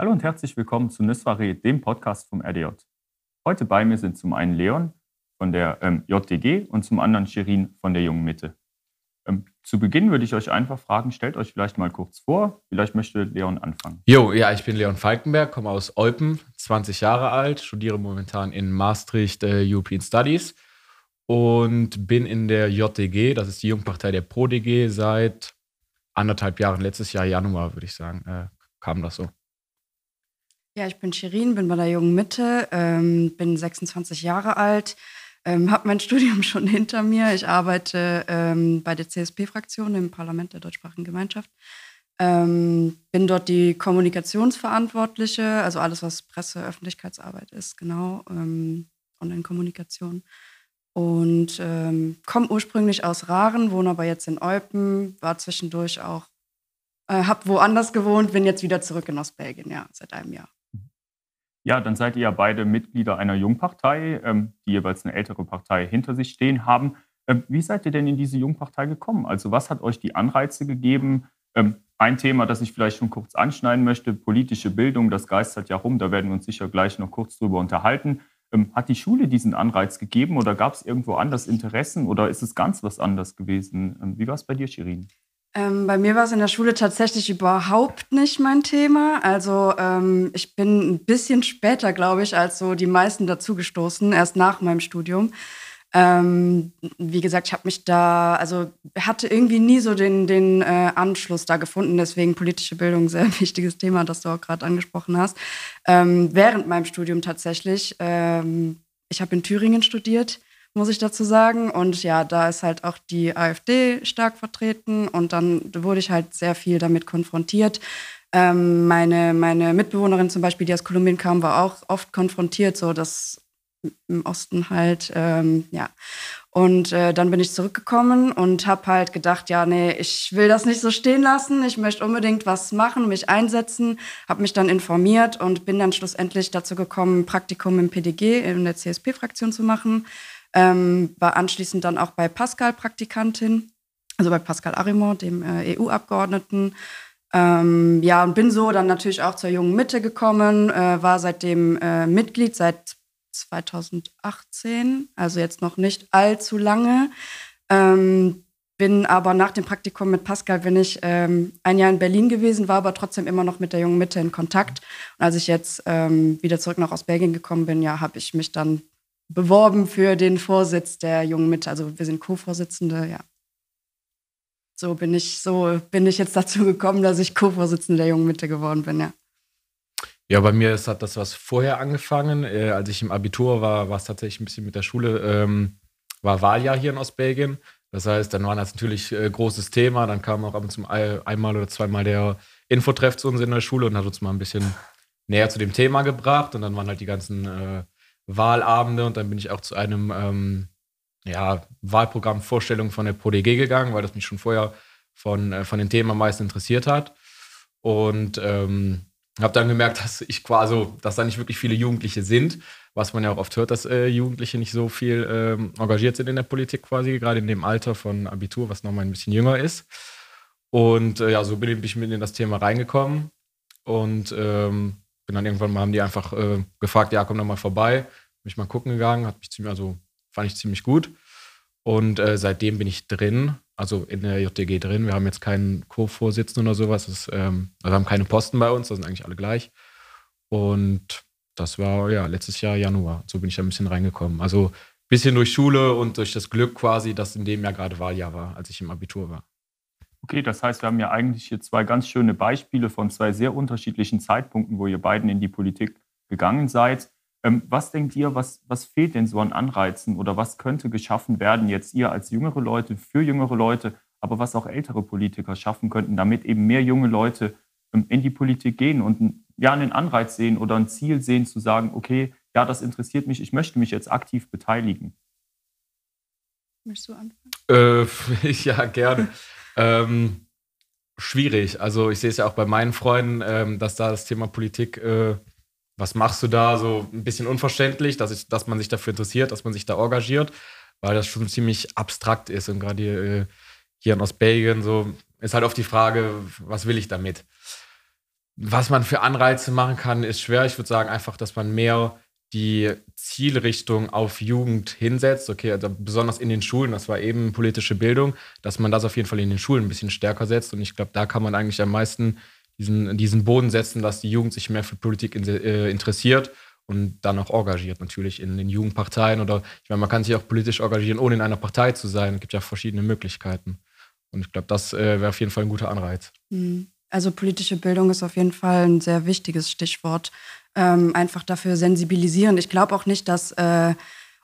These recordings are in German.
Hallo und herzlich willkommen zu Nüssware, dem Podcast vom RDJ. Heute bei mir sind zum einen Leon von der ähm, JDG und zum anderen Shirin von der Jungen Mitte. Ähm, zu Beginn würde ich euch einfach fragen, stellt euch vielleicht mal kurz vor. Vielleicht möchte Leon anfangen. Jo, ja, ich bin Leon Falkenberg, komme aus Eupen, 20 Jahre alt, studiere momentan in Maastricht äh, European Studies und bin in der JDG, das ist die Jungpartei der ProDG, seit anderthalb Jahren, letztes Jahr Januar, würde ich sagen, äh, kam das so. Ja, ich bin Shirin, bin bei der Jungen Mitte, ähm, bin 26 Jahre alt, ähm, habe mein Studium schon hinter mir. Ich arbeite ähm, bei der CSP-Fraktion im Parlament der deutschsprachigen Gemeinschaft. Ähm, bin dort die Kommunikationsverantwortliche, also alles, was Presse, Öffentlichkeitsarbeit ist, genau, ähm, Online-Kommunikation. Und ähm, komme ursprünglich aus Raren, wohne aber jetzt in Eupen, war zwischendurch auch, äh, habe woanders gewohnt, bin jetzt wieder zurück in Ostbelgien, ja, seit einem Jahr. Ja, dann seid ihr ja beide Mitglieder einer Jungpartei, ähm, die jeweils eine ältere Partei hinter sich stehen haben. Ähm, wie seid ihr denn in diese Jungpartei gekommen? Also was hat euch die Anreize gegeben? Ähm, ein Thema, das ich vielleicht schon kurz anschneiden möchte, politische Bildung, das geistert ja rum, da werden wir uns sicher gleich noch kurz drüber unterhalten. Hat die Schule diesen Anreiz gegeben oder gab es irgendwo anders Interessen oder ist es ganz was anders gewesen? Wie war es bei dir, Shirin? Ähm, bei mir war es in der Schule tatsächlich überhaupt nicht mein Thema. Also ähm, ich bin ein bisschen später, glaube ich, als so die meisten dazugestoßen, erst nach meinem Studium. Ähm, wie gesagt, ich habe mich da, also hatte irgendwie nie so den, den äh, Anschluss da gefunden. Deswegen politische Bildung, sehr wichtiges Thema, das du auch gerade angesprochen hast. Ähm, während meinem Studium tatsächlich. Ähm, ich habe in Thüringen studiert muss ich dazu sagen. Und ja, da ist halt auch die AfD stark vertreten und dann wurde ich halt sehr viel damit konfrontiert. Ähm, meine, meine Mitbewohnerin zum Beispiel, die aus Kolumbien kam, war auch oft konfrontiert, so dass im Osten halt, ähm, ja. Und äh, dann bin ich zurückgekommen und habe halt gedacht, ja, nee, ich will das nicht so stehen lassen. Ich möchte unbedingt was machen, mich einsetzen. Habe mich dann informiert und bin dann schlussendlich dazu gekommen, ein Praktikum im PDG in der CSP-Fraktion zu machen. Ähm, war anschließend dann auch bei Pascal Praktikantin, also bei Pascal Arimont, dem äh, EU-Abgeordneten. Ähm, ja, und bin so dann natürlich auch zur jungen Mitte gekommen, äh, war seitdem äh, Mitglied seit 2018, also jetzt noch nicht allzu lange. Ähm, bin aber nach dem Praktikum mit Pascal bin ich ähm, ein Jahr in Berlin gewesen, war aber trotzdem immer noch mit der jungen Mitte in Kontakt. Und als ich jetzt ähm, wieder zurück nach aus Belgien gekommen bin, ja, habe ich mich dann beworben für den Vorsitz der Jungen Mitte. Also wir sind Co-Vorsitzende, ja. So bin ich, so bin ich jetzt dazu gekommen, dass ich Co-Vorsitzende der Jungen Mitte geworden bin, ja. Ja, bei mir ist, hat das was vorher angefangen. Äh, als ich im Abitur war, war es tatsächlich ein bisschen mit der Schule, ähm, war Wahljahr hier in Ostbelgien. Das heißt, dann war das natürlich äh, großes Thema. Dann kam auch ab und zu einmal oder zweimal der Infotreff zu uns in der Schule und hat uns mal ein bisschen näher zu dem Thema gebracht. Und dann waren halt die ganzen äh, Wahlabende und dann bin ich auch zu einem ähm, ja, Wahlprogramm Vorstellung von der ProDG gegangen, weil das mich schon vorher von, äh, von dem Thema am meisten interessiert hat. Und ähm, habe dann gemerkt, dass ich quasi, dass da nicht wirklich viele Jugendliche sind, was man ja auch oft hört, dass äh, Jugendliche nicht so viel ähm, engagiert sind in der Politik quasi, gerade in dem Alter von Abitur, was nochmal ein bisschen jünger ist. Und äh, ja, so bin ich mit in das Thema reingekommen und ähm, bin dann irgendwann mal, haben die einfach äh, gefragt, ja, komm doch mal vorbei. Bin ich mal gucken gegangen, hat mich ziemlich, also fand ich ziemlich gut. Und äh, seitdem bin ich drin, also in der JTG drin. Wir haben jetzt keinen Co-Vorsitzenden oder sowas. Das, ähm, also wir haben keine Posten bei uns, das sind eigentlich alle gleich. Und das war ja letztes Jahr Januar. So bin ich da ein bisschen reingekommen. Also ein bisschen durch Schule und durch das Glück quasi, dass in dem Jahr gerade Wahljahr war, als ich im Abitur war. Okay, das heißt, wir haben ja eigentlich hier zwei ganz schöne Beispiele von zwei sehr unterschiedlichen Zeitpunkten, wo ihr beiden in die Politik gegangen seid. Ähm, was denkt ihr, was, was fehlt denn so an Anreizen oder was könnte geschaffen werden, jetzt ihr als jüngere Leute, für jüngere Leute, aber was auch ältere Politiker schaffen könnten, damit eben mehr junge Leute ähm, in die Politik gehen und ja, einen Anreiz sehen oder ein Ziel sehen, zu sagen, okay, ja, das interessiert mich, ich möchte mich jetzt aktiv beteiligen? Möchtest du anfangen? Äh, ja, gerne. Ähm, schwierig. Also ich sehe es ja auch bei meinen Freunden, ähm, dass da das Thema Politik äh, was machst du da? So ein bisschen unverständlich, dass, ich, dass man sich dafür interessiert, dass man sich da engagiert, weil das schon ziemlich abstrakt ist. Und gerade hier, äh, hier in Ostbelgien so ist halt oft die Frage, was will ich damit? was man für Anreize machen kann, ist schwer. Ich würde sagen einfach, dass man mehr die Zielrichtung auf Jugend hinsetzt. Okay, also besonders in den Schulen, das war eben politische Bildung, dass man das auf jeden Fall in den Schulen ein bisschen stärker setzt. Und ich glaube, da kann man eigentlich am meisten diesen, diesen Boden setzen, dass die Jugend sich mehr für Politik in, äh, interessiert und dann auch engagiert, natürlich in den Jugendparteien oder ich meine, man kann sich auch politisch engagieren, ohne in einer Partei zu sein. Es gibt ja verschiedene Möglichkeiten. Und ich glaube, das äh, wäre auf jeden Fall ein guter Anreiz. Mhm. Also politische Bildung ist auf jeden Fall ein sehr wichtiges Stichwort. Ähm, einfach dafür sensibilisieren. Ich glaube auch nicht, dass äh,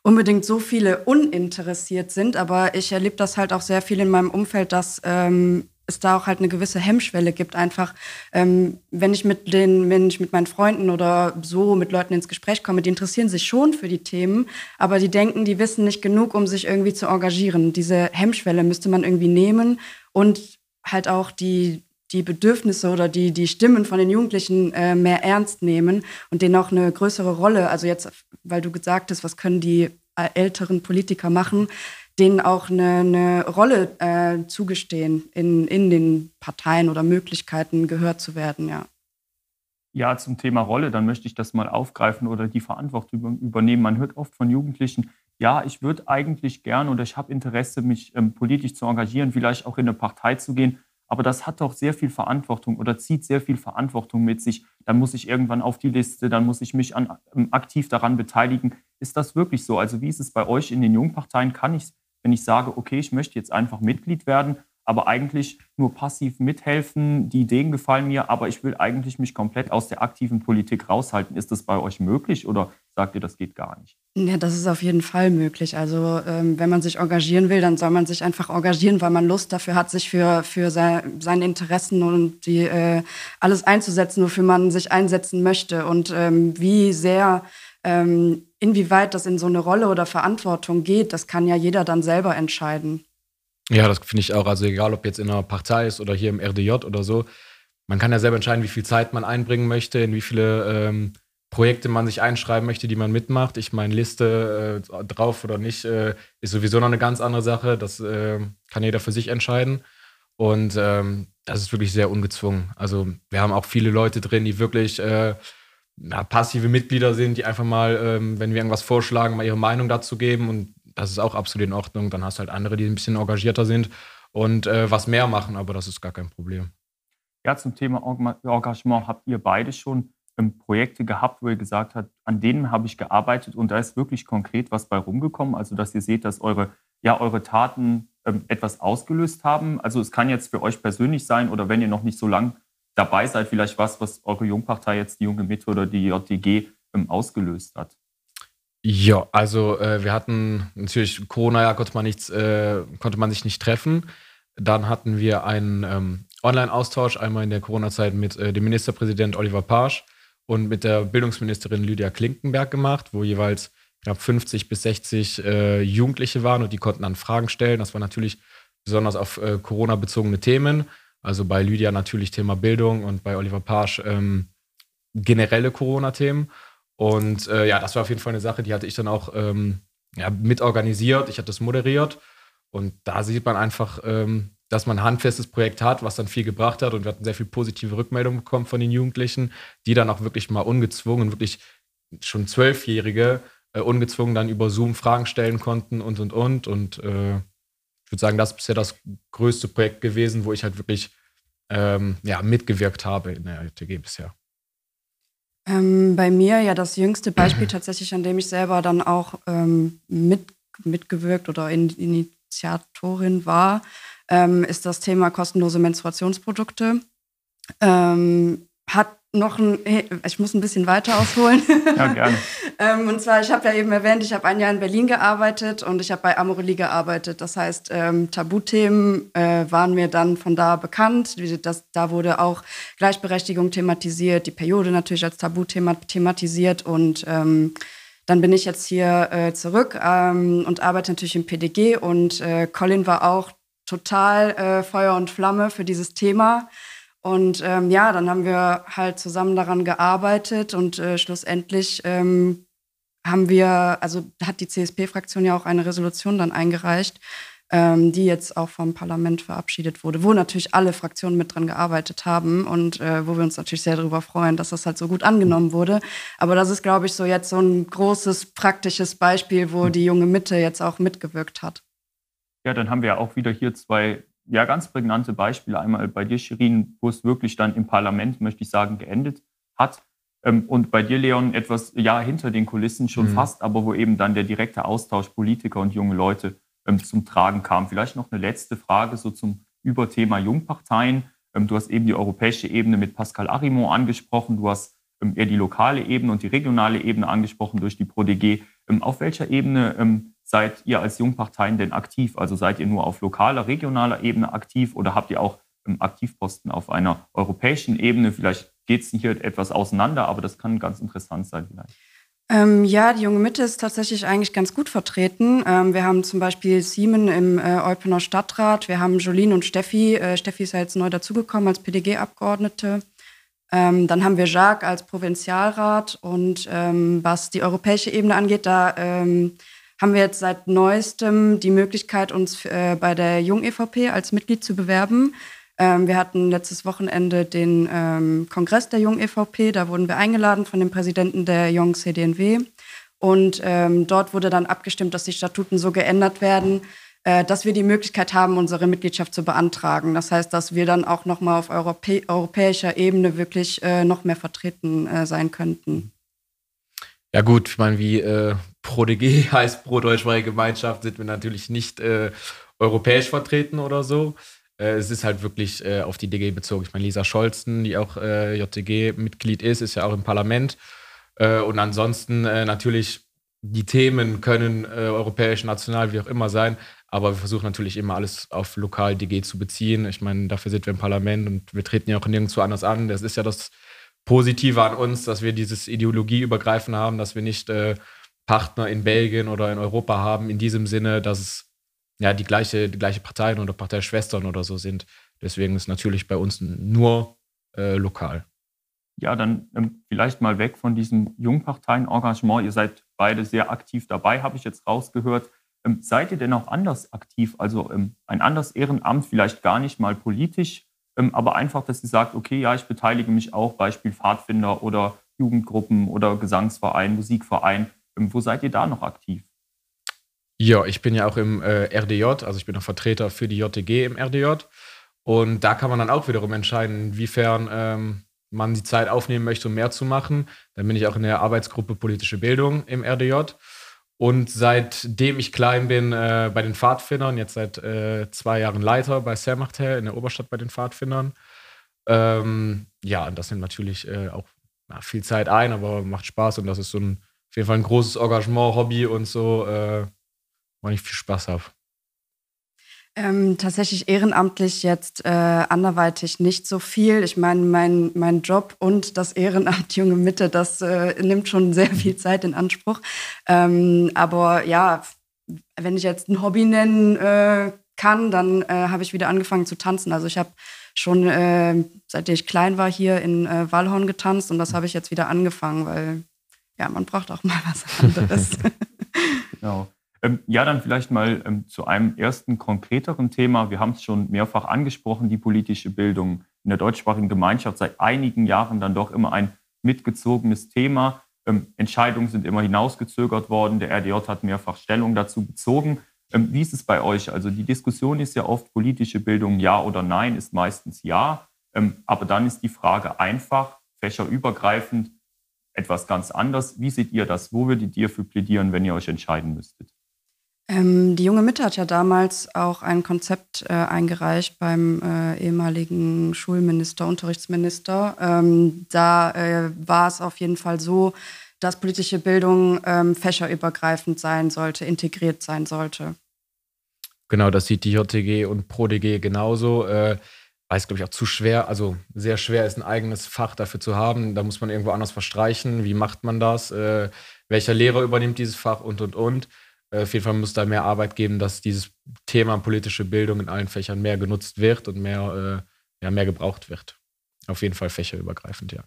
unbedingt so viele uninteressiert sind, aber ich erlebe das halt auch sehr viel in meinem Umfeld, dass ähm, es da auch halt eine gewisse Hemmschwelle gibt. Einfach, ähm, wenn ich mit den, wenn ich mit meinen Freunden oder so mit Leuten ins Gespräch komme, die interessieren sich schon für die Themen, aber die denken, die wissen nicht genug, um sich irgendwie zu engagieren. Diese Hemmschwelle müsste man irgendwie nehmen und halt auch die die Bedürfnisse oder die, die Stimmen von den Jugendlichen äh, mehr ernst nehmen und denen auch eine größere Rolle, also jetzt, weil du gesagt hast, was können die äh, älteren Politiker machen, denen auch eine, eine Rolle äh, zugestehen in, in den Parteien oder Möglichkeiten gehört zu werden, ja. Ja, zum Thema Rolle, dann möchte ich das mal aufgreifen oder die Verantwortung übernehmen. Man hört oft von Jugendlichen, ja, ich würde eigentlich gern oder ich habe Interesse, mich ähm, politisch zu engagieren, vielleicht auch in eine Partei zu gehen aber das hat doch sehr viel Verantwortung oder zieht sehr viel Verantwortung mit sich. Dann muss ich irgendwann auf die Liste, dann muss ich mich an, ähm, aktiv daran beteiligen. Ist das wirklich so? Also wie ist es bei euch in den Jungparteien? Kann ich, wenn ich sage, okay, ich möchte jetzt einfach Mitglied werden, aber eigentlich nur passiv mithelfen. Die Ideen gefallen mir, aber ich will eigentlich mich komplett aus der aktiven Politik raushalten. Ist das bei euch möglich oder sagt ihr, das geht gar nicht? Ja, das ist auf jeden Fall möglich. Also ähm, wenn man sich engagieren will, dann soll man sich einfach engagieren, weil man Lust dafür hat, sich für, für sein, seine Interessen und die, äh, alles einzusetzen, wofür man sich einsetzen möchte. Und ähm, wie sehr ähm, inwieweit das in so eine Rolle oder Verantwortung geht, das kann ja jeder dann selber entscheiden. Ja, das finde ich auch. Also egal, ob jetzt in einer Partei ist oder hier im RDJ oder so. Man kann ja selber entscheiden, wie viel Zeit man einbringen möchte, in wie viele ähm, Projekte man sich einschreiben möchte, die man mitmacht. Ich meine, Liste äh, drauf oder nicht, äh, ist sowieso noch eine ganz andere Sache. Das äh, kann jeder für sich entscheiden. Und ähm, das ist wirklich sehr ungezwungen. Also wir haben auch viele Leute drin, die wirklich äh, ja, passive Mitglieder sind, die einfach mal, ähm, wenn wir irgendwas vorschlagen, mal ihre Meinung dazu geben. Und das ist auch absolut in Ordnung. Dann hast du halt andere, die ein bisschen engagierter sind und äh, was mehr machen, aber das ist gar kein Problem. Ja, zum Thema Engagement habt ihr beide schon ähm, Projekte gehabt, wo ihr gesagt habt, an denen habe ich gearbeitet und da ist wirklich konkret was bei rumgekommen. Also, dass ihr seht, dass eure, ja, eure Taten ähm, etwas ausgelöst haben. Also, es kann jetzt für euch persönlich sein oder wenn ihr noch nicht so lang dabei seid, vielleicht was, was eure Jungpartei jetzt, die Junge Mitte oder die JDG ähm, ausgelöst hat. Ja, also äh, wir hatten natürlich Corona, ja, konnte man nichts, äh, konnte man sich nicht treffen. Dann hatten wir einen ähm, Online-Austausch, einmal in der Corona-Zeit mit äh, dem Ministerpräsident Oliver Pasch und mit der Bildungsministerin Lydia Klinkenberg gemacht, wo jeweils knapp 50 bis 60 äh, Jugendliche waren und die konnten dann Fragen stellen. Das war natürlich besonders auf äh, Corona bezogene Themen. Also bei Lydia natürlich Thema Bildung und bei Oliver Pasch ähm, generelle Corona-Themen. Und äh, ja, das war auf jeden Fall eine Sache, die hatte ich dann auch ähm, ja, mitorganisiert. Ich hatte das moderiert. Und da sieht man einfach, ähm, dass man ein handfestes Projekt hat, was dann viel gebracht hat. Und wir hatten sehr viel positive Rückmeldungen bekommen von den Jugendlichen, die dann auch wirklich mal ungezwungen, wirklich schon Zwölfjährige, äh, ungezwungen dann über Zoom Fragen stellen konnten und, und, und. Und äh, ich würde sagen, das ist bisher das größte Projekt gewesen, wo ich halt wirklich ähm, ja, mitgewirkt habe in der LTG bisher. Ähm, bei mir ja das jüngste Beispiel tatsächlich, an dem ich selber dann auch ähm, mit, mitgewirkt oder in, Initiatorin war, ähm, ist das Thema kostenlose Menstruationsprodukte. Ähm, hat noch ein, ich muss ein bisschen weiter ausholen. Ja, gerne. ähm, und zwar, ich habe ja eben erwähnt, ich habe ein Jahr in Berlin gearbeitet und ich habe bei Amorelie gearbeitet. Das heißt, ähm, Tabuthemen äh, waren mir dann von da bekannt. Das, da wurde auch Gleichberechtigung thematisiert, die Periode natürlich als Tabuthema thematisiert und ähm, dann bin ich jetzt hier äh, zurück ähm, und arbeite natürlich im PDG und äh, Colin war auch total äh, Feuer und Flamme für dieses Thema. Und ähm, ja, dann haben wir halt zusammen daran gearbeitet und äh, schlussendlich ähm, haben wir, also hat die CSP-Fraktion ja auch eine Resolution dann eingereicht, ähm, die jetzt auch vom Parlament verabschiedet wurde, wo natürlich alle Fraktionen mit dran gearbeitet haben und äh, wo wir uns natürlich sehr darüber freuen, dass das halt so gut angenommen wurde. Aber das ist, glaube ich, so jetzt so ein großes praktisches Beispiel, wo die junge Mitte jetzt auch mitgewirkt hat. Ja, dann haben wir auch wieder hier zwei ja, ganz prägnante Beispiele. Einmal bei dir, Shirin, wo es wirklich dann im Parlament, möchte ich sagen, geendet hat. Ähm, und bei dir, Leon, etwas ja hinter den Kulissen schon mhm. fast, aber wo eben dann der direkte Austausch Politiker und junge Leute ähm, zum Tragen kam. Vielleicht noch eine letzte Frage so zum Überthema Jungparteien. Ähm, du hast eben die europäische Ebene mit Pascal Arimont angesprochen. Du hast eher die lokale Ebene und die regionale Ebene angesprochen durch die ProDG. Auf welcher Ebene seid ihr als Jungparteien denn aktiv? Also seid ihr nur auf lokaler, regionaler Ebene aktiv oder habt ihr auch Aktivposten auf einer europäischen Ebene? Vielleicht geht es hier etwas auseinander, aber das kann ganz interessant sein vielleicht. Ähm, ja, die junge Mitte ist tatsächlich eigentlich ganz gut vertreten. Ähm, wir haben zum Beispiel Siemen im äh, Eupener Stadtrat, wir haben Jolene und Steffi. Äh, Steffi ist ja jetzt neu dazugekommen als PDG-Abgeordnete. Ähm, dann haben wir Jacques als Provinzialrat und ähm, was die europäische Ebene angeht, da ähm, haben wir jetzt seit neuestem die Möglichkeit, uns äh, bei der Jung-EVP als Mitglied zu bewerben. Ähm, wir hatten letztes Wochenende den ähm, Kongress der Jung EVP. Da wurden wir eingeladen von dem Präsidenten der Jung CDNW. Und ähm, dort wurde dann abgestimmt, dass die Statuten so geändert werden, äh, dass wir die Möglichkeit haben, unsere Mitgliedschaft zu beantragen. Das heißt, dass wir dann auch nochmal auf Europä europäischer Ebene wirklich äh, noch mehr vertreten äh, sein könnten. Ja gut, ich meine, wie äh, ProDG heißt pro deutschsprachige Gemeinschaft, sind wir natürlich nicht äh, europäisch vertreten oder so. Äh, es ist halt wirklich äh, auf die DG bezogen. Ich meine, Lisa Scholzen, die auch äh, JTG-Mitglied ist, ist ja auch im Parlament. Äh, und ansonsten äh, natürlich, die Themen können europäisch, national, wie auch immer sein. Aber wir versuchen natürlich immer alles auf lokal DG zu beziehen. Ich meine, dafür sind wir im Parlament und wir treten ja auch nirgendwo anders an. Das ist ja das Positive an uns, dass wir dieses Ideologieübergreifen haben, dass wir nicht Partner in Belgien oder in Europa haben, in diesem Sinne, dass es ja, die gleiche, die gleiche Parteien oder Parteischwestern oder so sind. Deswegen ist natürlich bei uns nur äh, lokal. Ja, dann ähm, vielleicht mal weg von diesem Jungparteien-Engagement. Ihr seid beide sehr aktiv dabei, habe ich jetzt rausgehört. Ähm, seid ihr denn auch anders aktiv? Also ähm, ein anderes Ehrenamt, vielleicht gar nicht mal politisch, aber einfach, dass ihr sagt, okay, ja, ich beteilige mich auch, Beispiel Pfadfinder oder Jugendgruppen oder Gesangsverein, Musikverein. Ähm, wo seid ihr da noch aktiv? Ja, ich bin ja auch im äh, RDJ, also ich bin auch Vertreter für die JTG im RDJ. Und da kann man dann auch wiederum entscheiden, inwiefern ähm, man die Zeit aufnehmen möchte, um mehr zu machen. Dann bin ich auch in der Arbeitsgruppe Politische Bildung im RDJ. Und seitdem ich klein bin äh, bei den Pfadfindern, jetzt seit äh, zwei Jahren Leiter bei Sermachter in der Oberstadt bei den Pfadfindern. Ähm, ja, und das nimmt natürlich äh, auch na, viel Zeit ein, aber macht Spaß und das ist so ein, auf jeden Fall ein großes Engagement, Hobby und so. Äh, wo ich viel Spaß habe. Ähm, tatsächlich ehrenamtlich jetzt äh, anderweitig nicht so viel. Ich meine, mein, mein Job und das Ehrenamt Junge Mitte, das äh, nimmt schon sehr viel Zeit in Anspruch. Ähm, aber ja, wenn ich jetzt ein Hobby nennen äh, kann, dann äh, habe ich wieder angefangen zu tanzen. Also ich habe schon, äh, seitdem ich klein war, hier in äh, Wallhorn getanzt und das habe ich jetzt wieder angefangen, weil ja, man braucht auch mal was anderes. genau. Ähm, ja, dann vielleicht mal ähm, zu einem ersten konkreteren Thema. Wir haben es schon mehrfach angesprochen, die politische Bildung in der deutschsprachigen Gemeinschaft seit einigen Jahren dann doch immer ein mitgezogenes Thema. Ähm, Entscheidungen sind immer hinausgezögert worden. Der RDJ hat mehrfach Stellung dazu bezogen. Wie ist es bei euch? Also die Diskussion ist ja oft politische Bildung ja oder nein, ist meistens ja. Aber dann ist die Frage einfach, fächerübergreifend, etwas ganz anders. Wie seht ihr das? Wo würdet ihr für plädieren, wenn ihr euch entscheiden müsstet? Ähm, die junge Mitte hat ja damals auch ein Konzept äh, eingereicht beim äh, ehemaligen Schulminister, Unterrichtsminister. Ähm, da äh, war es auf jeden Fall so, dass politische Bildung ähm, fächerübergreifend sein sollte, integriert sein sollte. Genau, das sieht die JTG und ProDG genauso. Äh, weil es, glaube ich, auch zu schwer, also sehr schwer ist, ein eigenes Fach dafür zu haben. Da muss man irgendwo anders verstreichen. Wie macht man das? Äh, welcher Lehrer übernimmt dieses Fach und, und, und. Äh, auf jeden Fall muss da mehr Arbeit geben, dass dieses Thema politische Bildung in allen Fächern mehr genutzt wird und mehr, äh, ja, mehr gebraucht wird. Auf jeden Fall fächerübergreifend, ja.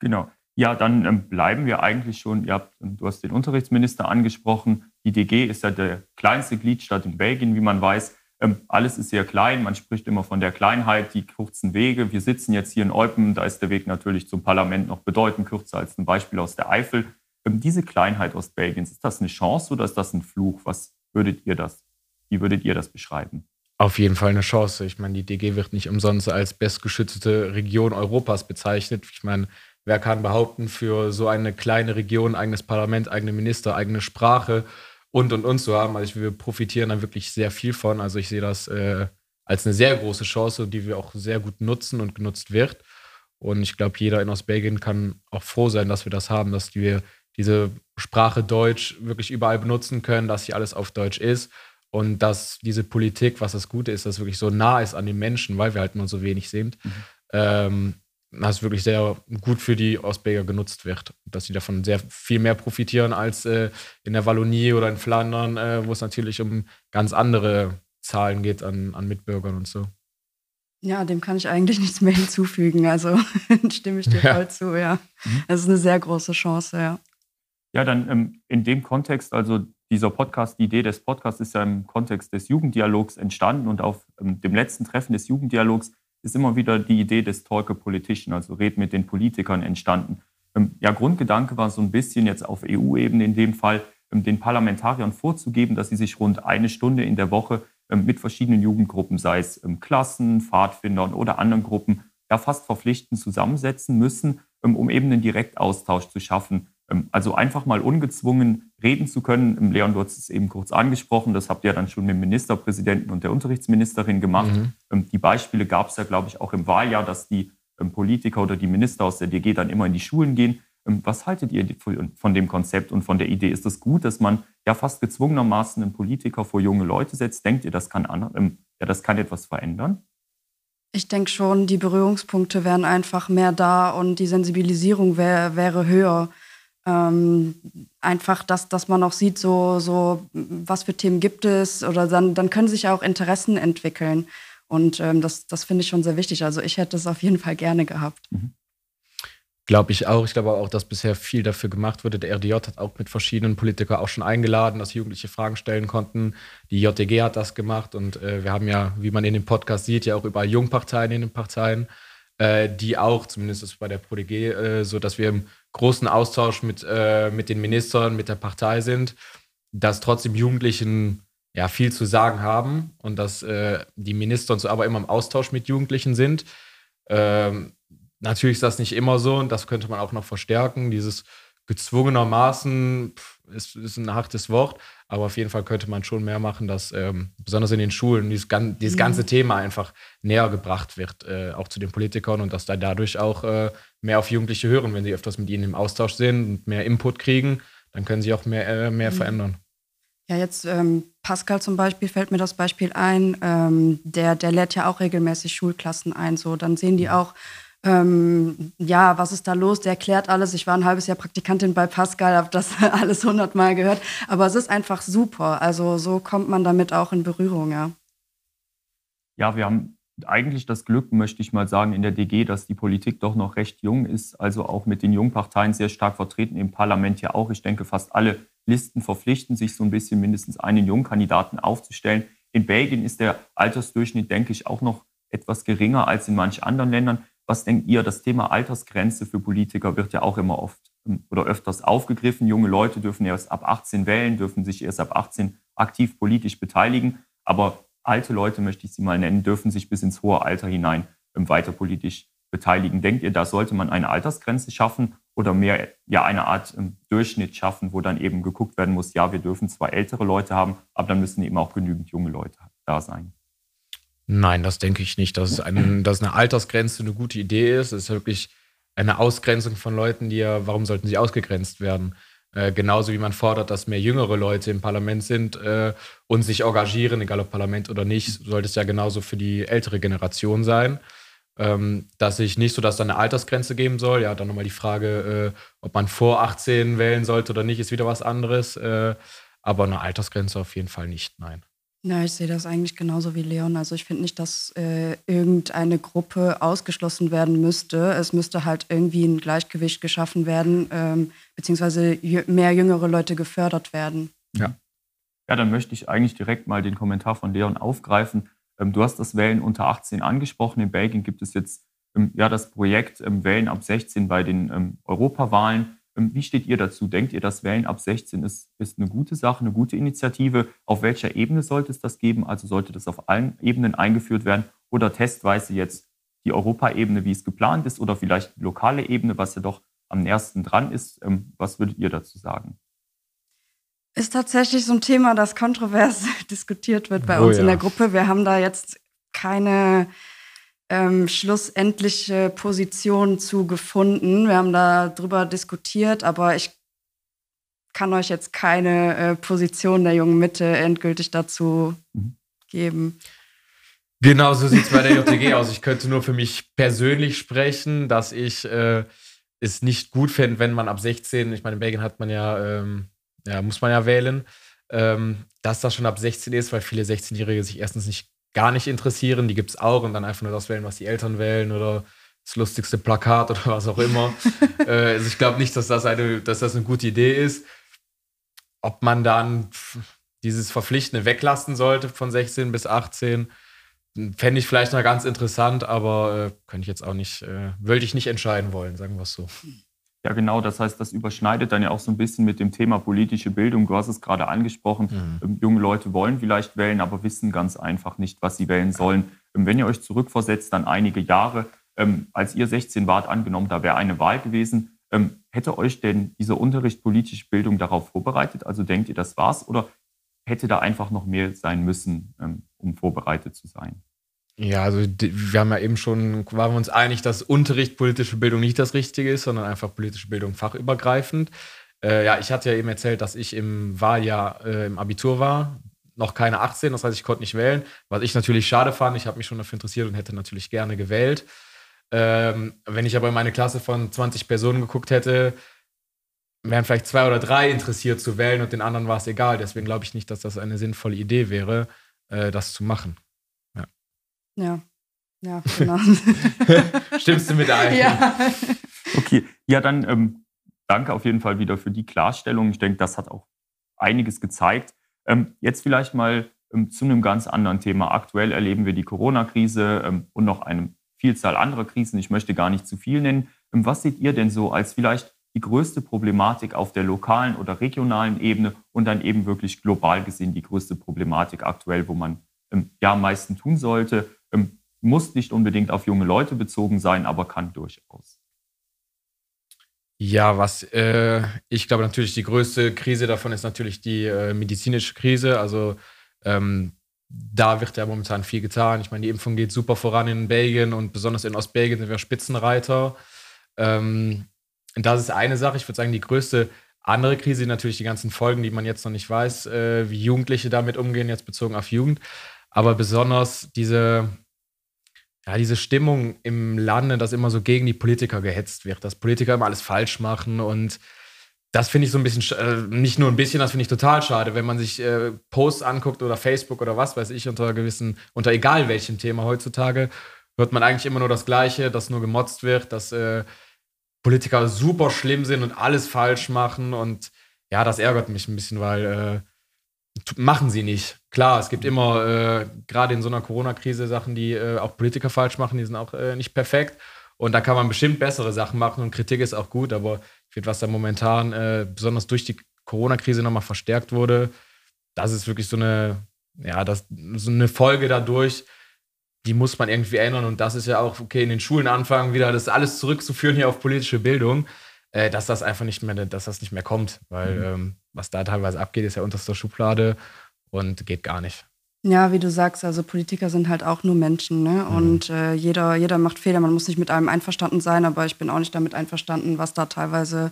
Genau. Ja, dann ähm, bleiben wir eigentlich schon. Habt, du hast den Unterrichtsminister angesprochen. Die DG ist ja der kleinste Gliedstaat in Belgien, wie man weiß. Ähm, alles ist sehr klein. Man spricht immer von der Kleinheit, die kurzen Wege. Wir sitzen jetzt hier in Eupen. Da ist der Weg natürlich zum Parlament noch bedeutend kürzer als ein Beispiel aus der Eifel. Diese Kleinheit Ostbelgiens, ist das eine Chance oder ist das ein Fluch? Was würdet ihr das, wie würdet ihr das beschreiben? Auf jeden Fall eine Chance. Ich meine, die DG wird nicht umsonst als bestgeschützte Region Europas bezeichnet. Ich meine, wer kann behaupten, für so eine kleine Region eigenes Parlament, eigene Minister, eigene Sprache und und und zu haben? Also wir profitieren da wirklich sehr viel von. Also ich sehe das äh, als eine sehr große Chance, die wir auch sehr gut nutzen und genutzt wird. Und ich glaube, jeder in Ostbelgien kann auch froh sein, dass wir das haben, dass wir diese Sprache Deutsch wirklich überall benutzen können, dass hier alles auf Deutsch ist und dass diese Politik, was das Gute ist, dass wirklich so nah ist an den Menschen, weil wir halt nur so wenig sind, mhm. ähm, dass wirklich sehr gut für die Ostbelgier genutzt wird. Dass sie davon sehr viel mehr profitieren als äh, in der Wallonie oder in Flandern, äh, wo es natürlich um ganz andere Zahlen geht an, an Mitbürgern und so. Ja, dem kann ich eigentlich nichts mehr hinzufügen. Also stimme ich dir ja. voll zu, ja. Mhm. Das ist eine sehr große Chance, ja. Ja, dann ähm, in dem Kontext, also dieser Podcast, die Idee des Podcasts ist ja im Kontext des Jugenddialogs entstanden und auf ähm, dem letzten Treffen des Jugenddialogs ist immer wieder die Idee des Talk a Politician, also Red mit den Politikern entstanden. Ähm, ja, Grundgedanke war so ein bisschen jetzt auf EU-Ebene in dem Fall, ähm, den Parlamentariern vorzugeben, dass sie sich rund eine Stunde in der Woche ähm, mit verschiedenen Jugendgruppen, sei es ähm, Klassen, Pfadfindern oder anderen Gruppen, ja fast verpflichtend zusammensetzen müssen, um eben einen Direktaustausch zu schaffen also einfach mal ungezwungen reden zu können. Ähm, Leon, du hast es eben kurz angesprochen, das habt ihr dann schon mit dem Ministerpräsidenten und der Unterrichtsministerin gemacht. Mhm. Ähm, die Beispiele gab es ja, glaube ich, auch im Wahljahr, dass die Politiker oder die Minister aus der DG dann immer in die Schulen gehen. Was haltet ihr von dem Konzept und von der Idee? Ist es das gut, dass man ja fast gezwungenermaßen einen Politiker vor junge Leute setzt? Denkt ihr, das kann, ja, das kann etwas verändern? Ich denke schon, die Berührungspunkte wären einfach mehr da und die Sensibilisierung wär, wäre höher ähm, einfach, dass, dass man auch sieht, so, so, was für Themen gibt es oder dann, dann können sich auch Interessen entwickeln. Und ähm, das, das finde ich schon sehr wichtig. Also ich hätte es auf jeden Fall gerne gehabt. Mhm. Glaube ich auch. Ich glaube auch, dass bisher viel dafür gemacht wurde. Der RDJ hat auch mit verschiedenen Politikern auch schon eingeladen, dass Jugendliche Fragen stellen konnten. Die JTG hat das gemacht und äh, wir haben ja, wie man in dem Podcast sieht, ja auch überall Jungparteien in den Parteien, äh, die auch, zumindest ist bei der ProDG äh, so, dass wir im großen Austausch mit, äh, mit den Ministern, mit der Partei sind, dass trotzdem Jugendlichen ja viel zu sagen haben und dass äh, die Minister so aber immer im Austausch mit Jugendlichen sind. Ähm, natürlich ist das nicht immer so und das könnte man auch noch verstärken. Dieses gezwungenermaßen pff, ist, ist ein hartes Wort, aber auf jeden Fall könnte man schon mehr machen, dass ähm, besonders in den Schulen dieses, dieses ganze Thema einfach näher gebracht wird, äh, auch zu den Politikern und dass da dadurch auch äh, mehr auf Jugendliche hören, wenn sie öfters mit ihnen im Austausch sind und mehr Input kriegen, dann können sie auch mehr, äh, mehr mhm. verändern. Ja, jetzt ähm, Pascal zum Beispiel fällt mir das Beispiel ein. Ähm, der, der lädt ja auch regelmäßig Schulklassen ein. So, dann sehen die mhm. auch, ähm, ja, was ist da los? Der erklärt alles. Ich war ein halbes Jahr Praktikantin bei Pascal, habe das alles hundertmal gehört. Aber es ist einfach super. Also so kommt man damit auch in Berührung, ja. Ja, wir haben eigentlich das Glück, möchte ich mal sagen, in der DG, dass die Politik doch noch recht jung ist, also auch mit den Jungparteien sehr stark vertreten, im Parlament ja auch. Ich denke, fast alle Listen verpflichten sich so ein bisschen mindestens einen Jungkandidaten aufzustellen. In Belgien ist der Altersdurchschnitt, denke ich, auch noch etwas geringer als in manchen anderen Ländern. Was denkt ihr? Das Thema Altersgrenze für Politiker wird ja auch immer oft ähm, oder öfters aufgegriffen. Junge Leute dürfen erst ab 18 wählen, dürfen sich erst ab 18 aktiv politisch beteiligen. Aber alte Leute, möchte ich sie mal nennen, dürfen sich bis ins hohe Alter hinein ähm, weiter politisch beteiligen. Denkt ihr, da sollte man eine Altersgrenze schaffen oder mehr ja eine Art ähm, Durchschnitt schaffen, wo dann eben geguckt werden muss, ja, wir dürfen zwar ältere Leute haben, aber dann müssen eben auch genügend junge Leute da sein. Nein, das denke ich nicht, dass, ein, dass eine Altersgrenze eine gute Idee ist. Ist wirklich eine Ausgrenzung von Leuten, die ja, warum sollten sie ausgegrenzt werden? Äh, genauso wie man fordert, dass mehr jüngere Leute im Parlament sind äh, und sich engagieren, egal ob Parlament oder nicht, sollte es ja genauso für die ältere Generation sein. Ähm, dass ich nicht so, dass da eine Altersgrenze geben soll. Ja, dann nochmal die Frage, äh, ob man vor 18 wählen sollte oder nicht, ist wieder was anderes. Äh, aber eine Altersgrenze auf jeden Fall nicht, nein. Ja, ich sehe das eigentlich genauso wie Leon. Also ich finde nicht, dass äh, irgendeine Gruppe ausgeschlossen werden müsste. Es müsste halt irgendwie ein Gleichgewicht geschaffen werden, ähm, beziehungsweise mehr jüngere Leute gefördert werden. Ja. Ja, dann möchte ich eigentlich direkt mal den Kommentar von Leon aufgreifen. Ähm, du hast das Wählen unter 18 angesprochen. In Belgien gibt es jetzt ähm, ja das Projekt ähm, Wählen ab 16 bei den Europawahlen. Wie steht ihr dazu? Denkt ihr, dass Wählen ab 16 ist, ist eine gute Sache, eine gute Initiative? Auf welcher Ebene sollte es das geben? Also sollte das auf allen Ebenen eingeführt werden oder testweise jetzt die Europaebene, wie es geplant ist, oder vielleicht die lokale Ebene, was ja doch am nächsten dran ist? Was würdet ihr dazu sagen? Ist tatsächlich so ein Thema, das kontrovers diskutiert wird bei oh, uns ja. in der Gruppe. Wir haben da jetzt keine ähm, schlussendliche Position zu gefunden. Wir haben da drüber diskutiert, aber ich kann euch jetzt keine äh, Position der jungen Mitte endgültig dazu mhm. geben. Genau, so sieht es bei der JTG aus. Ich könnte nur für mich persönlich sprechen, dass ich äh, es nicht gut fände, wenn man ab 16, ich meine, in Belgien hat man ja ähm, ja, muss man ja wählen, ähm, dass das schon ab 16 ist, weil viele 16-Jährige sich erstens nicht gar nicht interessieren. Die gibt es auch und dann einfach nur das wählen, was die Eltern wählen oder das lustigste Plakat oder was auch immer. äh, also ich glaube nicht, dass das, eine, dass das eine gute Idee ist. Ob man dann dieses Verpflichtende weglassen sollte von 16 bis 18, fände ich vielleicht noch ganz interessant, aber äh, könnte ich jetzt auch nicht, äh, würde ich nicht entscheiden wollen, sagen wir es so. Ja, genau. Das heißt, das überschneidet dann ja auch so ein bisschen mit dem Thema politische Bildung. Du hast es gerade angesprochen. Mhm. Ähm, junge Leute wollen vielleicht wählen, aber wissen ganz einfach nicht, was sie wählen sollen. Ähm, wenn ihr euch zurückversetzt, dann einige Jahre, ähm, als ihr 16 wart, angenommen, da wäre eine Wahl gewesen. Hätte euch denn dieser Unterricht politische Bildung darauf vorbereitet? Also denkt ihr, das war's? Oder hätte da einfach noch mehr sein müssen, um vorbereitet zu sein? Ja, also wir haben ja eben schon, waren wir uns einig, dass Unterricht politische Bildung nicht das Richtige ist, sondern einfach politische Bildung fachübergreifend. Äh, ja, ich hatte ja eben erzählt, dass ich im Wahljahr äh, im Abitur war, noch keine 18, das heißt, ich konnte nicht wählen, was ich natürlich schade fand. Ich habe mich schon dafür interessiert und hätte natürlich gerne gewählt. Ähm, wenn ich aber in meine Klasse von 20 Personen geguckt hätte, wären vielleicht zwei oder drei interessiert zu wählen und den anderen war es egal. Deswegen glaube ich nicht, dass das eine sinnvolle Idee wäre, äh, das zu machen. Ja, ja, genau. Stimmst du mit ein? Ja. Okay, ja, dann ähm, danke auf jeden Fall wieder für die Klarstellung. Ich denke, das hat auch einiges gezeigt. Ähm, jetzt vielleicht mal ähm, zu einem ganz anderen Thema. Aktuell erleben wir die Corona-Krise ähm, und noch eine Vielzahl anderer Krisen. Ich möchte gar nicht zu viel nennen. Ähm, was seht ihr denn so als vielleicht die größte Problematik auf der lokalen oder regionalen Ebene und dann eben wirklich global gesehen die größte Problematik aktuell, wo man ähm, ja am meisten tun sollte? Ähm, muss nicht unbedingt auf junge Leute bezogen sein, aber kann durchaus. Ja, was äh, ich glaube natürlich die größte Krise davon ist natürlich die äh, medizinische Krise. Also ähm, da wird ja momentan viel getan. Ich meine, die Impfung geht super voran in Belgien und besonders in Ostbelgien sind wir Spitzenreiter. Ähm, das ist eine Sache. Ich würde sagen, die größte andere Krise natürlich die ganzen Folgen, die man jetzt noch nicht weiß, äh, wie Jugendliche damit umgehen, jetzt bezogen auf Jugend. Aber besonders diese, ja, diese Stimmung im Lande, dass immer so gegen die Politiker gehetzt wird, dass Politiker immer alles falsch machen und das finde ich so ein bisschen, äh, nicht nur ein bisschen, das finde ich total schade, wenn man sich äh, Posts anguckt oder Facebook oder was weiß ich unter gewissen, unter egal welchem Thema heutzutage, hört man eigentlich immer nur das Gleiche, dass nur gemotzt wird, dass äh, Politiker super schlimm sind und alles falsch machen und ja, das ärgert mich ein bisschen, weil äh, machen sie nicht. Klar, es gibt immer, äh, gerade in so einer Corona-Krise, Sachen, die äh, auch Politiker falsch machen, die sind auch äh, nicht perfekt. Und da kann man bestimmt bessere Sachen machen und Kritik ist auch gut, aber ich finde, was da momentan äh, besonders durch die Corona-Krise nochmal verstärkt wurde, das ist wirklich so eine, ja, das, so eine Folge dadurch, die muss man irgendwie ändern. Und das ist ja auch, okay, in den Schulen anfangen, wieder das alles zurückzuführen hier auf politische Bildung, äh, dass das einfach nicht mehr, dass das nicht mehr kommt, weil mhm. ähm, was da teilweise abgeht, ist ja unterste Schublade und geht gar nicht. Ja, wie du sagst, also Politiker sind halt auch nur Menschen, ne? Mhm. Und äh, jeder, jeder macht Fehler. Man muss nicht mit allem einverstanden sein, aber ich bin auch nicht damit einverstanden, was da teilweise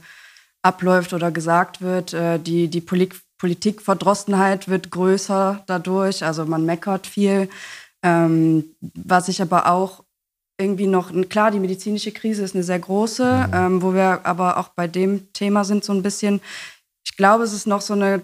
abläuft oder gesagt wird. Äh, die die Polit Politikverdrossenheit wird größer dadurch. Also man meckert viel. Ähm, was ich aber auch irgendwie noch, klar, die medizinische Krise ist eine sehr große, mhm. ähm, wo wir aber auch bei dem Thema sind so ein bisschen, ich glaube, es ist noch so eine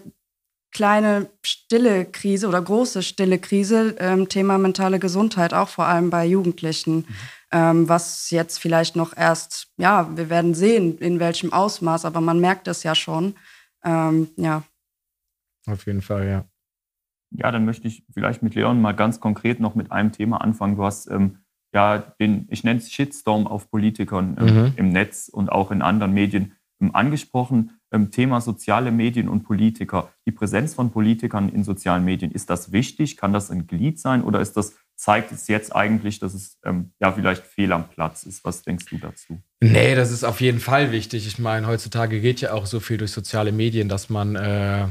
kleine stille Krise oder große stille Krise, ähm, Thema mentale Gesundheit, auch vor allem bei Jugendlichen, mhm. ähm, was jetzt vielleicht noch erst, ja, wir werden sehen, in welchem Ausmaß, aber man merkt es ja schon. Ähm, ja. Auf jeden Fall, ja. Ja, dann möchte ich vielleicht mit Leon mal ganz konkret noch mit einem Thema anfangen. Du hast ähm, ja den, ich nenne es Shitstorm auf Politikern ähm, mhm. im Netz und auch in anderen Medien ähm, angesprochen. Ähm, Thema soziale Medien und Politiker. Die Präsenz von Politikern in sozialen Medien, ist das wichtig? Kann das ein Glied sein oder ist das, zeigt es jetzt eigentlich, dass es ähm, ja vielleicht fehl am Platz ist? Was denkst du dazu? Nee, das ist auf jeden Fall wichtig. Ich meine, heutzutage geht ja auch so viel durch soziale Medien, dass man äh,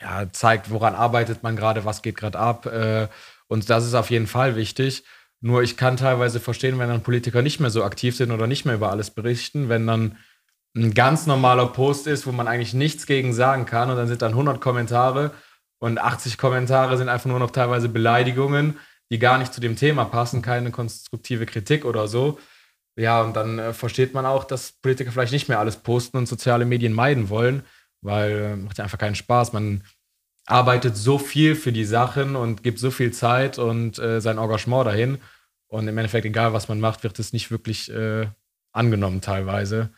ja, zeigt, woran arbeitet man gerade, was geht gerade ab. Äh, und das ist auf jeden Fall wichtig. Nur ich kann teilweise verstehen, wenn dann Politiker nicht mehr so aktiv sind oder nicht mehr über alles berichten, wenn dann ein ganz normaler Post ist, wo man eigentlich nichts gegen sagen kann und dann sind dann 100 Kommentare und 80 Kommentare sind einfach nur noch teilweise Beleidigungen, die gar nicht zu dem Thema passen, keine konstruktive Kritik oder so. Ja, und dann äh, versteht man auch, dass Politiker vielleicht nicht mehr alles posten und soziale Medien meiden wollen, weil äh, macht ja einfach keinen Spaß. Man arbeitet so viel für die Sachen und gibt so viel Zeit und äh, sein Engagement dahin. Und im Endeffekt, egal was man macht, wird es nicht wirklich äh, angenommen teilweise.